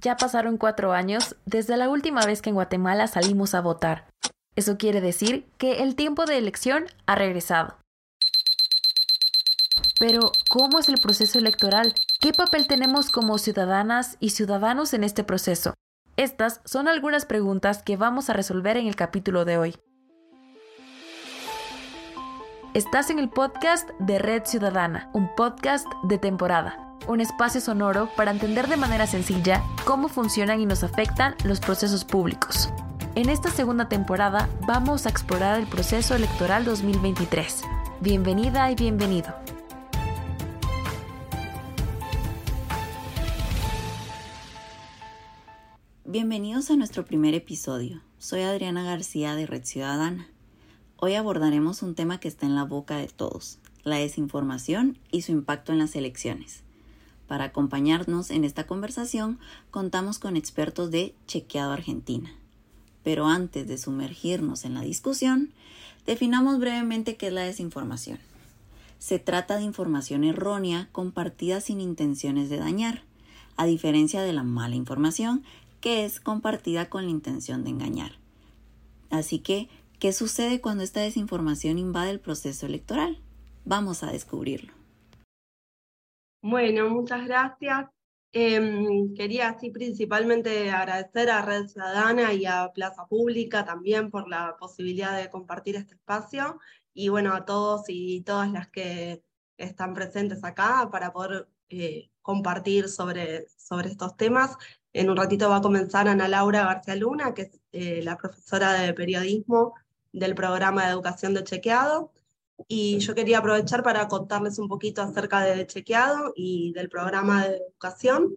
Ya pasaron cuatro años desde la última vez que en Guatemala salimos a votar. Eso quiere decir que el tiempo de elección ha regresado. Pero, ¿cómo es el proceso electoral? ¿Qué papel tenemos como ciudadanas y ciudadanos en este proceso? Estas son algunas preguntas que vamos a resolver en el capítulo de hoy. Estás en el podcast de Red Ciudadana, un podcast de temporada, un espacio sonoro para entender de manera sencilla cómo funcionan y nos afectan los procesos públicos. En esta segunda temporada vamos a explorar el proceso electoral 2023. Bienvenida y bienvenido. Bienvenidos a nuestro primer episodio. Soy Adriana García de Red Ciudadana. Hoy abordaremos un tema que está en la boca de todos, la desinformación y su impacto en las elecciones. Para acompañarnos en esta conversación contamos con expertos de Chequeado Argentina. Pero antes de sumergirnos en la discusión, definamos brevemente qué es la desinformación. Se trata de información errónea compartida sin intenciones de dañar, a diferencia de la mala información que es compartida con la intención de engañar. Así que, ¿qué sucede cuando esta desinformación invade el proceso electoral? Vamos a descubrirlo. Bueno, muchas gracias. Em, quería así principalmente agradecer a Red Ciudadana y a Plaza Pública también por la posibilidad de compartir este espacio y bueno, a todos y todas las que están presentes acá para poder eh, compartir sobre, sobre estos temas. En un ratito va a comenzar Ana Laura García Luna, que es eh, la profesora de periodismo del programa de educación de chequeado y yo quería aprovechar para contarles un poquito acerca de Chequeado y del programa de educación.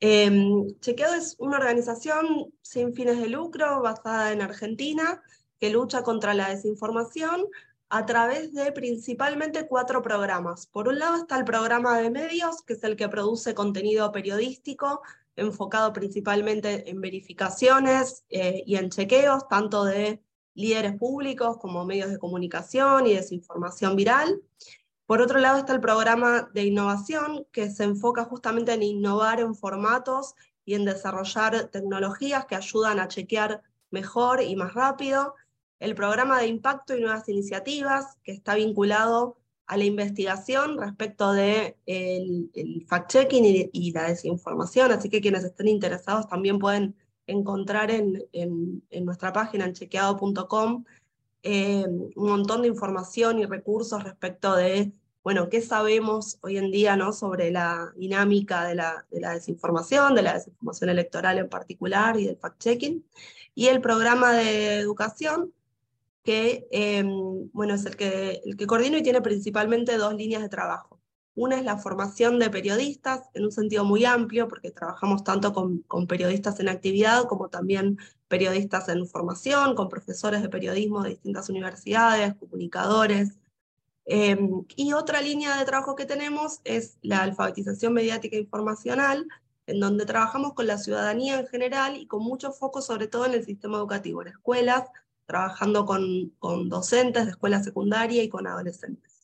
Em, Chequeado es una organización sin fines de lucro basada en Argentina que lucha contra la desinformación a través de principalmente cuatro programas. Por un lado está el programa de medios, que es el que produce contenido periodístico enfocado principalmente en verificaciones eh, y en chequeos, tanto de líderes públicos como medios de comunicación y desinformación viral. Por otro lado está el programa de innovación, que se enfoca justamente en innovar en formatos y en desarrollar tecnologías que ayudan a chequear mejor y más rápido. El programa de impacto y nuevas iniciativas, que está vinculado a la investigación respecto de el, fact-checking y, y, la desinformación, así que quienes estén interesados también pueden encontrar en, en, nuestra página, en chequeado.com, eh, un montón de información y recursos respecto de, bueno, qué sabemos hoy en día ¿no? sobre la dinámica de la, de la desinformación, de la desinformación electoral en particular y del fact-checking. Y el programa de educación, que eh, bueno, es el que, el que coordino y tiene principalmente dos líneas de trabajo. Una es la formación de periodistas en un sentido muy amplio, porque trabajamos tanto con, periodistas en actividad como también periodistas en formación, con profesores de periodismo de distintas universidades, comunicadores. Em, y otra línea de trabajo que tenemos es la alfabetización mediática informacional, en donde trabajamos con la ciudadanía en general y con mucho foco sobre todo en el sistema educativo, en escuelas, trabajando con, con docentes de escuela secundaria y con adolescentes.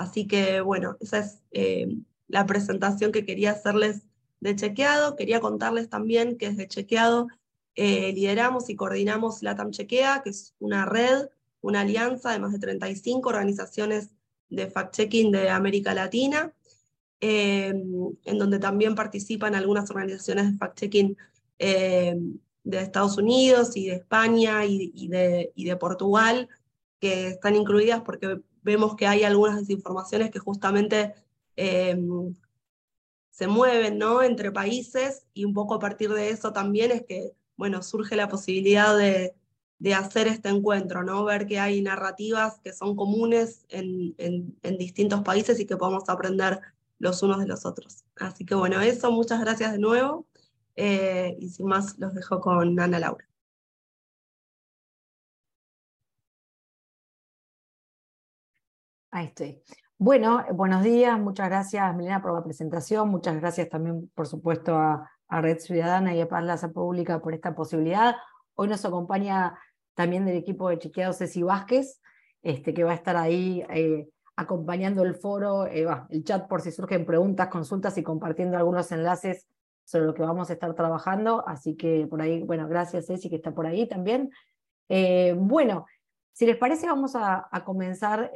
Así que bueno, esa es eh, la presentación que quería hacerles de Chequeado. Quería contarles también que desde Chequeado eh, lideramos y coordinamos LATAM Chequea, que es una red, una alianza de más de 35 organizaciones de fact-checking de América Latina, eh, en donde también participan algunas organizaciones de fact-checking de Estados Unidos y de España y, y de Portugal, que están incluidas porque vemos que hay algunas desinformaciones que justamente eh, se mueven ¿no? entre países y un poco a partir de eso también es que bueno, surge la posibilidad de, de hacer este encuentro, ¿no? ver que hay narrativas que son comunes en, en, distintos países y que podemos aprender los unos de los otros. Así que bueno, eso, muchas gracias de nuevo eh, y sin más los dejo con Ana Laura. Ahí estoy. Bueno, buenos días, muchas gracias Milena por la presentación, muchas gracias también por supuesto a, Red Ciudadana y a Plaza Pública por esta posibilidad. Hoy nos acompaña también del equipo de chequeados Ceci Vázquez, este, que va a estar ahí eh, acompañando el foro, eh, el chat por si surgen preguntas, consultas y compartiendo algunos enlaces sobre lo que vamos a estar trabajando, así que por ahí, bueno, gracias Ceci que está por ahí también. Eh, bueno, si les parece vamos a, comenzar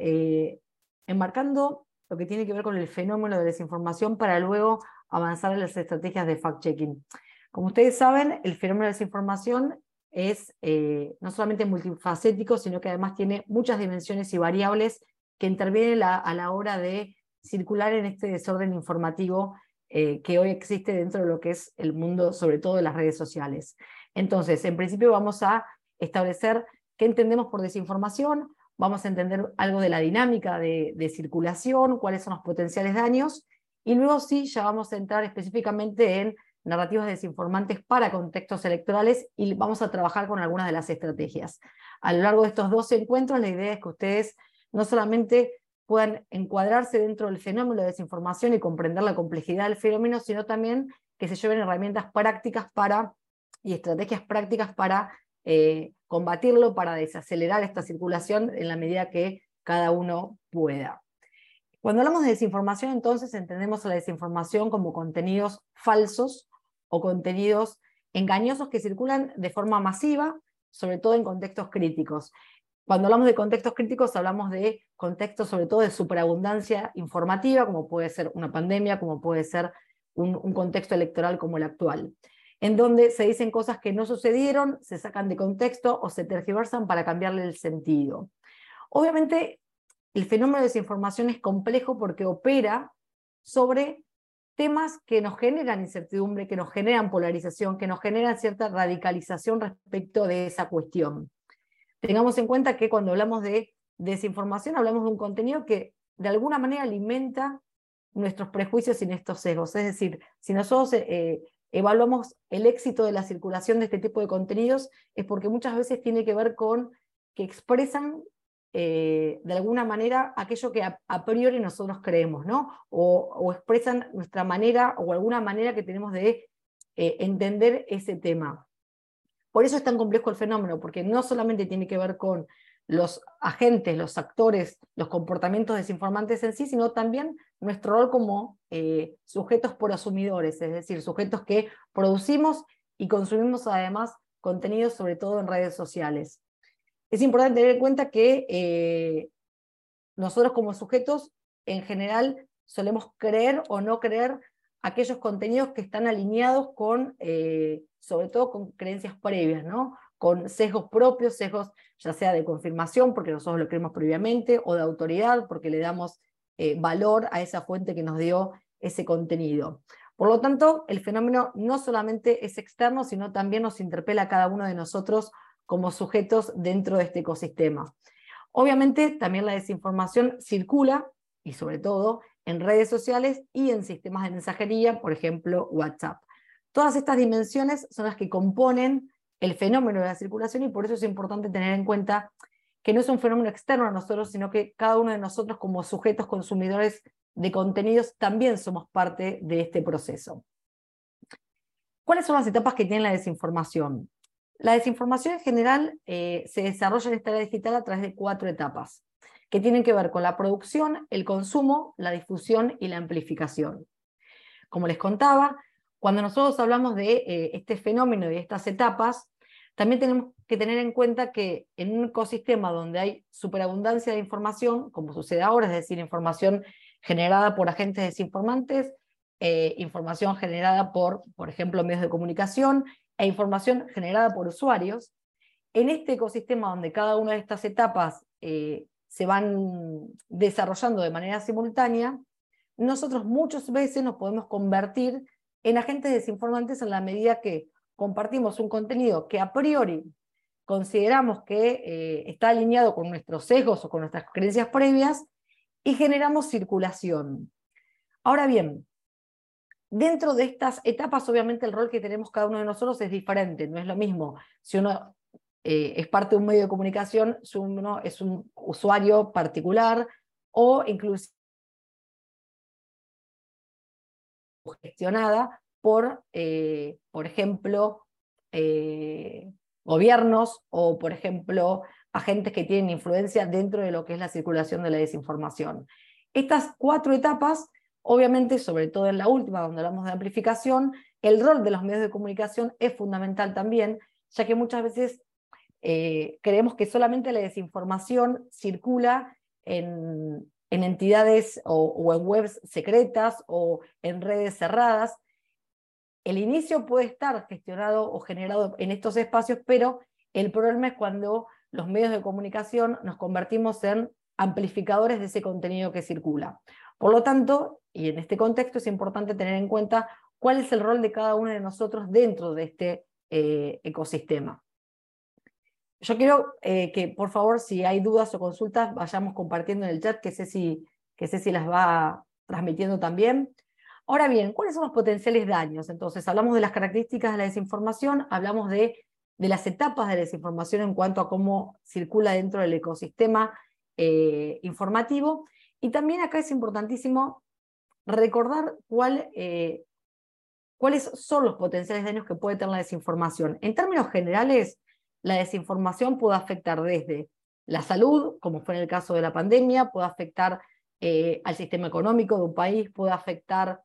enmarcando lo que tiene que ver con el fenómeno de desinformación para luego avanzar en las estrategias de fact-checking. Como ustedes saben, el fenómeno de desinformación es eh, no solamente multifacético, sino que además tiene muchas dimensiones y variables que intervienen a la hora de circular en este desorden informativo eh, que hoy existe dentro de lo que es el mundo, sobre todo de las redes sociales. Entonces, en principio vamos a establecer qué entendemos por desinformación, vamos a entender algo de la dinámica de, circulación, cuáles son los potenciales daños, y luego sí, ya vamos a entrar específicamente en narrativas desinformantes para contextos electorales y vamos a trabajar con algunas de las estrategias. A lo largo de estos dos encuentros, la idea es que ustedes no solamente puedan encuadrarse dentro del fenómeno de desinformación y comprender la complejidad del fenómeno, sino también que se lleven herramientas prácticas para y estrategias prácticas para eh, combatirlo, para desacelerar esta circulación en la medida que cada uno pueda. Cuando hablamos de desinformación, entonces entendemos la desinformación como contenidos falsos o contenidos engañosos que circulan de forma masiva, sobre todo en contextos críticos. Cuando hablamos de contextos críticos, hablamos de contextos sobre todo de superabundancia informativa, como puede ser una pandemia, como puede ser un, contexto electoral como el actual, en donde se dicen cosas que no sucedieron, se sacan de contexto o se tergiversan para cambiarle el sentido. Obviamente, el fenómeno de desinformación es complejo porque opera sobre temas que nos generan incertidumbre, que nos generan polarización, que nos generan cierta radicalización respecto de esa cuestión. Tengamos en cuenta que cuando hablamos de desinformación hablamos de un contenido que de alguna manera alimenta nuestros prejuicios y nuestros sesgos. Es decir, si nosotros eh, evaluamos el éxito de la circulación de este tipo de contenidos, es porque muchas veces tiene que ver con que expresan eh, de alguna manera aquello que a, priori nosotros creemos, ¿no? O, expresan nuestra manera o alguna manera que tenemos de eh, entender ese tema. Por eso es tan complejo el fenómeno, porque no solamente tiene que ver con los agentes, los actores, los comportamientos desinformantes en sí, sino también nuestro rol como eh, sujetos por asumidores, es decir, sujetos que producimos y consumimos además contenidos, sobre todo en redes sociales. Es importante tener en cuenta que eh, nosotros como sujetos, en general, solemos creer o no creer aquellos contenidos que están alineados con eh, sobre todo con creencias previas, ¿no? Con sesgos propios, sesgos ya sea de confirmación, porque nosotros lo creemos previamente, o de autoridad, porque le damos eh, valor a esa fuente que nos dio ese contenido. Por lo tanto, el fenómeno no solamente es externo, sino también nos interpela a cada uno de nosotros como sujetos dentro de este ecosistema. Obviamente, también la desinformación circula, y sobre todo, en redes sociales y en sistemas de mensajería, por ejemplo, WhatsApp. Todas estas dimensiones son las que componen el fenómeno de la circulación y por eso es importante tener en cuenta que no es un fenómeno externo a nosotros, sino que cada uno de nosotros como sujetos consumidores de contenidos también somos parte de este proceso. ¿Cuáles son las etapas que tiene la desinformación? La desinformación en general eh, se desarrolla en esta era digital a través de cuatro etapas, que tienen que ver con la producción, el consumo, la difusión y la amplificación. Como les contaba, cuando nosotros hablamos de eh, este fenómeno y de estas etapas, también tenemos que tener en cuenta que en un ecosistema donde hay superabundancia de información, como sucede ahora, es decir, información generada por agentes desinformantes, eh, información generada por, por ejemplo, medios de comunicación e información generada por usuarios, en este ecosistema donde cada una de estas etapas eh, se van desarrollando de manera simultánea, nosotros muchas veces nos podemos convertir en agentes desinformantes en la medida que compartimos un contenido que a priori consideramos que eh, está alineado con nuestros sesgos o con nuestras creencias previas y generamos circulación. Ahora bien, dentro de estas etapas, obviamente el rol que tenemos cada uno de nosotros es diferente, no es lo mismo si uno eh, es parte de un medio de comunicación, si uno es un usuario particular o incluso gestionada por, eh, por ejemplo, eh, gobiernos o, por ejemplo, agentes que tienen influencia dentro de lo que es la circulación de la desinformación. Estas cuatro etapas, obviamente, sobre todo en la última, donde hablamos de amplificación, el rol de los medios de comunicación es fundamental también, ya que muchas veces eh, creemos que solamente la desinformación circula en, entidades o, en webs secretas o en redes cerradas. El inicio puede estar gestionado o generado en estos espacios, pero el problema es cuando los medios de comunicación nos convertimos en amplificadores de ese contenido que circula. Por lo tanto, y en este contexto es importante tener en cuenta cuál es el rol de cada uno de nosotros dentro de este eh, ecosistema. Yo quiero eh, que, por favor, si hay dudas o consultas, vayamos compartiendo en el chat, que sé si, que sé si las va transmitiendo también. Ahora bien, ¿cuáles son los potenciales daños? Entonces, hablamos de las características de la desinformación, hablamos de, de las etapas de la desinformación en cuanto a cómo circula dentro del ecosistema eh, informativo. Y también acá es importantísimo recordar cuál, eh, cuáles son los potenciales daños que puede tener la desinformación. En términos generales, la desinformación puede afectar desde la salud, como fue en el caso de la pandemia, puede afectar eh, al sistema económico de un país, puede afectar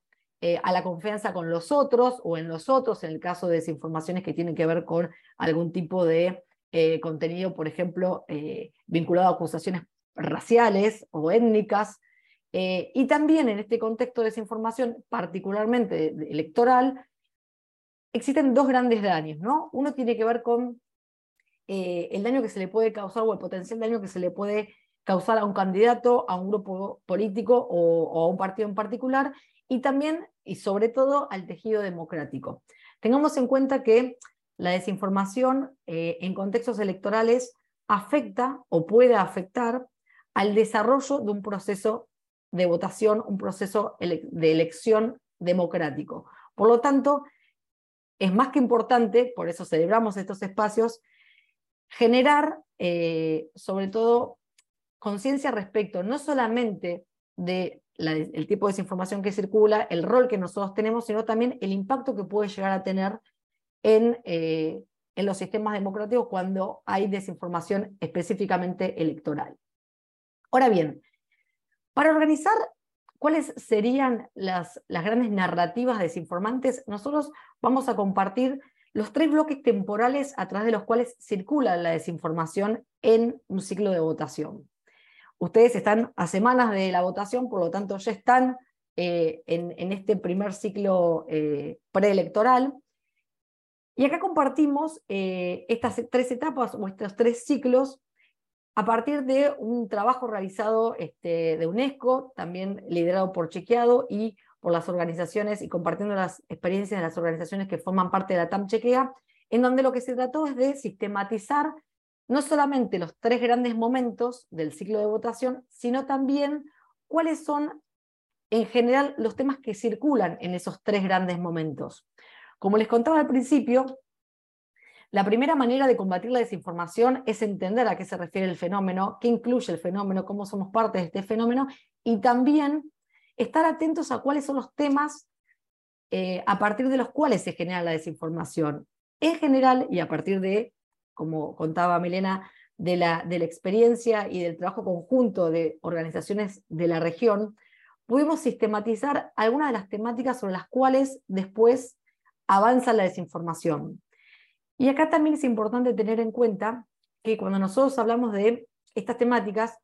a la confianza con los otros o en los otros, en el caso de desinformaciones que tienen que ver con algún tipo de contenido, por ejemplo, vinculado a acusaciones raciales o étnicas, eh, y también en este contexto de desinformación, particularmente electoral, existen dos grandes daños. ¿no? Uno tiene que ver con eh, el daño que se le puede causar o el potencial daño que se le puede causar a un candidato, a un grupo político o, a un partido en particular, y también y sobre todo al tejido democrático. Tengamos en cuenta que la desinformación eh, en contextos electorales afecta o puede afectar al desarrollo de un proceso de votación, un proceso de elección democrático. Por lo tanto, es más que importante, por eso celebramos estos espacios, generar eh, sobre todo conciencia respecto no solamente del el tipo de desinformación que circula, el rol que nosotros tenemos, sino también el impacto que puede llegar a tener en, eh, en los sistemas democráticos cuando hay desinformación específicamente electoral. Ahora bien, para organizar cuáles serían las, las grandes narrativas desinformantes, nosotros vamos a compartir los tres bloques temporales a través de los cuales circula la desinformación en un ciclo de votación. Ustedes están a semanas de la votación, por lo tanto ya están eh, en, este primer ciclo eh, preelectoral. Y acá compartimos eh, estas tres etapas o estos tres ciclos a partir de un trabajo realizado este, de UNESCO, también liderado por Chequeado y por las organizaciones y compartiendo las experiencias de las organizaciones que forman parte de la TAM Chequea, en donde lo que se trató es de sistematizar no solamente los tres grandes momentos del ciclo de votación, sino también cuáles son en general los temas que circulan en esos tres grandes momentos. Como les contaba al principio, la primera manera de combatir la desinformación es entender a qué se refiere el fenómeno, qué incluye el fenómeno, cómo somos parte de este fenómeno y también estar atentos a cuáles son los temas eh, a partir de los cuales se genera la desinformación. En general, y a partir de, como contaba Milena, de la, de la experiencia y del trabajo conjunto de organizaciones de la región, pudimos sistematizar algunas de las temáticas sobre las cuales después avanza la desinformación. Y acá también es importante tener en cuenta que cuando nosotros hablamos de estas temáticas,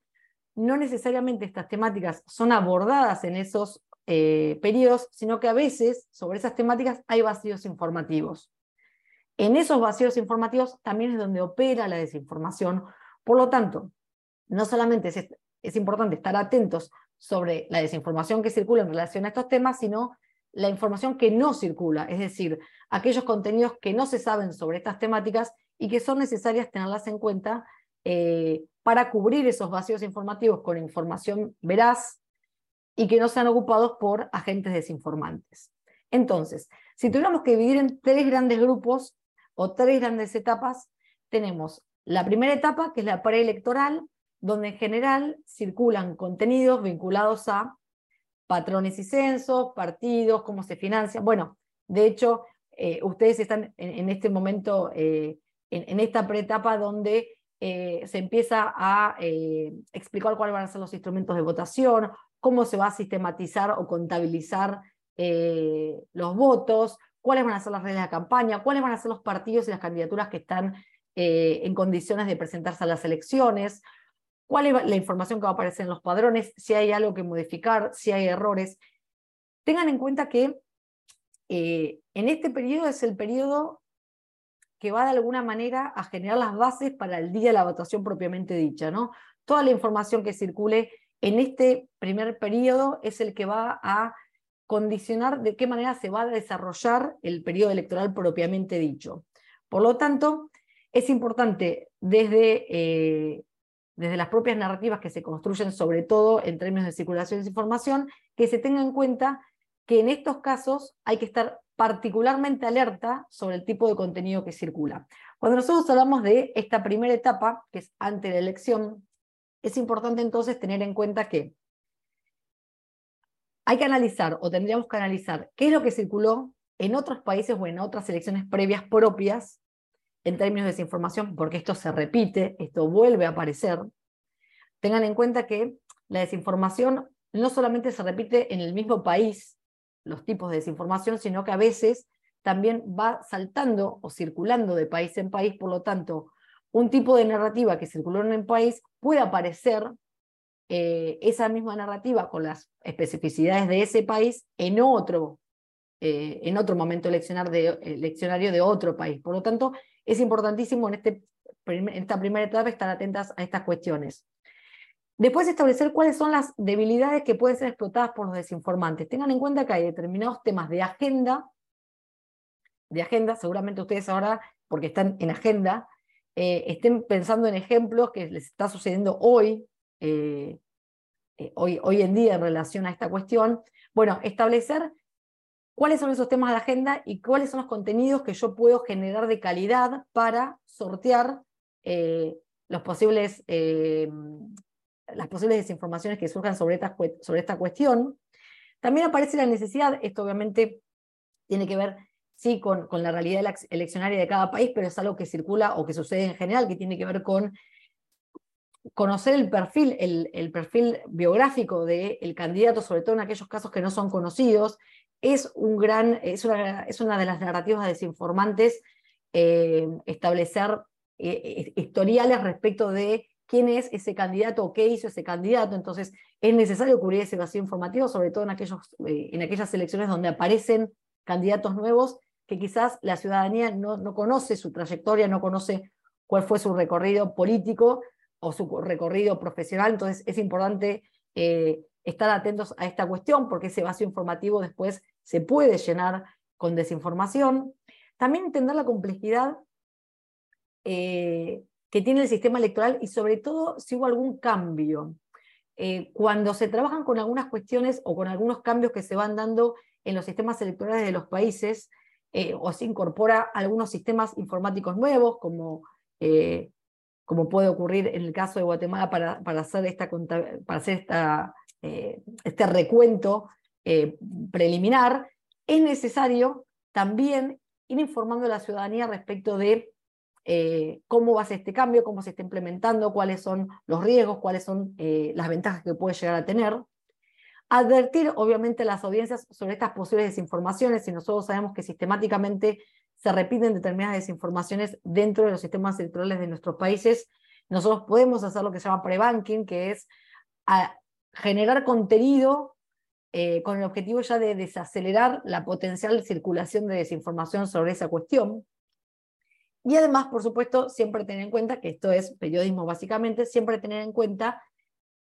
no necesariamente estas temáticas son abordadas en esos eh, periodos, sino que a veces sobre esas temáticas hay vacíos informativos. En esos vacíos informativos también es donde opera la desinformación. Por lo tanto, no solamente es, importante estar atentos sobre la desinformación que circula en relación a estos temas, sino la información que no circula, es decir, aquellos contenidos que no se saben sobre estas temáticas y que son necesarias tenerlas en cuenta eh, para cubrir esos vacíos informativos con información veraz y que no sean ocupados por agentes desinformantes. Entonces, si tuviéramos que dividir en tres grandes grupos o tres grandes etapas, tenemos la primera etapa, que es la preelectoral, donde en general circulan contenidos vinculados a patrones y censos, partidos, cómo se financian. Bueno, de hecho, eh, ustedes están en, este momento, eh, en, esta preetapa donde eh, se empieza a explicar cuáles van a ser los instrumentos de votación, cómo se va a sistematizar o contabilizar los votos, cuáles van a ser las reglas de campaña, cuáles van a ser los partidos y las candidaturas que están eh, en condiciones de presentarse a las elecciones, cuál es la información que va a aparecer en los padrones, si hay algo que modificar, si hay errores. Tengan en cuenta que eh, en este periodo es el periodo que va de alguna manera a generar las bases para el día de la votación propiamente dicha. ¿no? Toda la información que circule en este primer periodo es el que va a condicionar de qué manera se va a desarrollar el periodo electoral propiamente dicho. Por lo tanto, es importante desde, eh, desde las propias narrativas que se construyen, sobre todo en términos de circulación de información, que se tenga en cuenta que en estos casos hay que estar particularmente alerta sobre el tipo de contenido que circula. Cuando nosotros hablamos de esta primera etapa, que es ante la elección, es importante entonces tener en cuenta que hay que analizar o tendríamos que analizar qué es lo que circuló en otros países o en otras elecciones previas propias en términos de desinformación, porque esto se repite, esto vuelve a aparecer. Tengan en cuenta que la desinformación no solamente se repite en el mismo país, los tipos de desinformación, sino que a veces también va saltando o circulando de país en país, por lo tanto, un tipo de narrativa que circuló en un país puede aparecer eh, esa misma narrativa con las especificidades de ese país en otro, eh, en otro momento de, eleccionario de otro país. Por lo tanto, es importantísimo en, este, en esta primera etapa estar atentas a estas cuestiones. Después establecer cuáles son las debilidades que pueden ser explotadas por los desinformantes. Tengan en cuenta que hay determinados temas de agenda, de agenda, seguramente ustedes ahora, porque están en agenda, eh, estén pensando en ejemplos que les está sucediendo hoy eh, eh, hoy, hoy en día en relación a esta cuestión, bueno, establecer cuáles son esos temas de agenda y cuáles son los contenidos que yo puedo generar de calidad para sortear los posibles, las posibles desinformaciones que surjan sobre esta, sobre esta cuestión. También aparece la necesidad, esto obviamente tiene que ver sí con, con la realidad eleccionaria de cada país, pero es algo que circula o que sucede en general, que tiene que ver con conocer el perfil, el, perfil biográfico del candidato, sobre todo en aquellos casos que no son conocidos, es, un gran, es, una, es una de las narrativas desinformantes eh, establecer eh, historiales respecto de quién es ese candidato o qué hizo ese candidato. Entonces, es necesario cubrir ese vacío informativo, sobre todo en, aquellos, eh, en aquellas elecciones donde aparecen candidatos nuevos que quizás la ciudadanía no, no conoce su trayectoria, no conoce cuál fue su recorrido político, o su recorrido profesional, entonces es importante eh, estar atentos a esta cuestión porque ese vacío informativo después se puede llenar con desinformación. También entender la complejidad eh, que tiene el sistema electoral y sobre todo si hubo algún cambio. Eh, cuando se trabajan con algunas cuestiones o con algunos cambios que se van dando en los sistemas electorales de los países, o se incorpora algunos sistemas informáticos nuevos, como como puede ocurrir en el caso de Guatemala para, para hacer, esta, para hacer esta, eh, este recuento eh, preliminar, es necesario también ir informando a la ciudadanía respecto de eh, cómo va a ser este cambio, cómo se está implementando, cuáles son los riesgos, cuáles son las ventajas que puede llegar a tener. Advertir, obviamente, a las audiencias sobre estas posibles desinformaciones, si nosotros sabemos que sistemáticamente se repiten determinadas desinformaciones dentro de los sistemas electorales de nuestros países, nosotros podemos hacer lo que se llama pre-banking, que es generar contenido eh, con el objetivo ya de desacelerar la potencial circulación de desinformación sobre esa cuestión. Y además, por supuesto, siempre tener en cuenta, que esto es periodismo básicamente, siempre tener en cuenta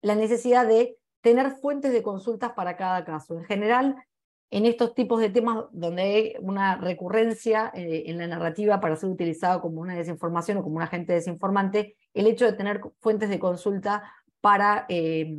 la necesidad de tener fuentes de consultas para cada caso. En general, en estos tipos de temas donde hay una recurrencia eh, en la narrativa para ser utilizado como una desinformación o como un agente desinformante, el hecho de tener fuentes de consulta para eh,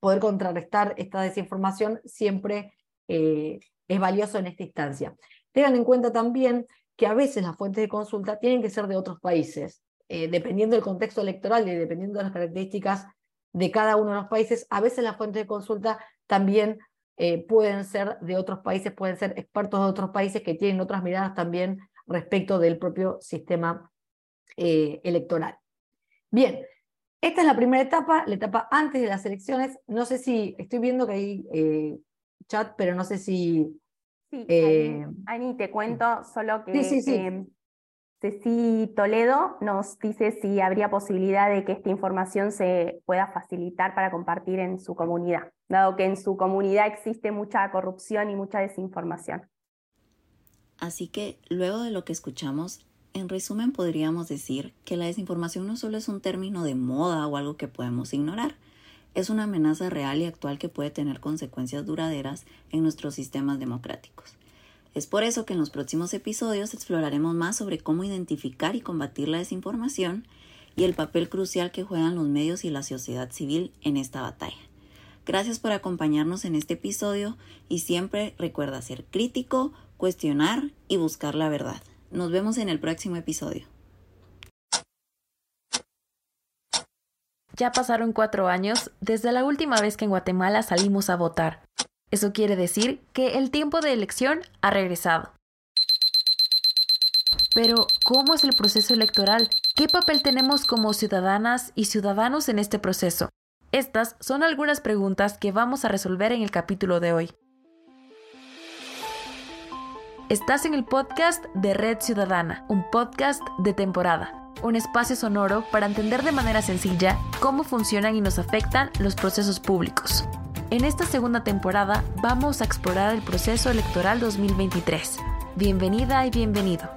poder contrarrestar esta desinformación siempre eh, es valioso en esta instancia. Tengan en cuenta también que a veces las fuentes de consulta tienen que ser de otros países, dependiendo del contexto electoral y dependiendo de las características de cada uno de los países, a veces las fuentes de consulta también eh, pueden ser de otros países, pueden ser expertos de otros países que tienen otras miradas también respecto del propio sistema eh, electoral. Bien, esta es la primera etapa, la etapa antes de las elecciones. No sé si, estoy viendo que hay eh, chat, pero no sé si... Sí, eh, Ani, te cuento solo que sí, em, Ceci Toledo nos dice si habría posibilidad de que esta información se pueda facilitar para compartir en su comunidad, dado que en su comunidad existe mucha corrupción y mucha desinformación. Así que, luego de lo que escuchamos, en resumen podríamos decir que la desinformación no solo es un término de moda o algo que podemos ignorar, es una amenaza real y actual que puede tener consecuencias duraderas en nuestros sistemas democráticos. Es por eso que en los próximos episodios exploraremos más sobre cómo identificar y combatir la desinformación y el papel crucial que juegan los medios y la sociedad civil en esta batalla. Gracias por acompañarnos en este episodio y siempre recuerda ser crítico, cuestionar y buscar la verdad. Nos vemos en el próximo episodio. Ya pasaron cuatro años desde la última vez que en Guatemala salimos a votar. Eso quiere decir que el tiempo de elección ha regresado. Pero, ¿cómo es el proceso electoral? ¿Qué papel tenemos como ciudadanas y ciudadanos en este proceso? Estas son algunas preguntas que vamos a resolver en el capítulo de hoy. Estás en el podcast de Red Ciudadana, un podcast de temporada un espacio sonoro para entender de manera sencilla cómo funcionan y nos afectan los procesos públicos. En esta segunda temporada vamos a explorar el proceso electoral 2023. Bienvenida y bienvenido.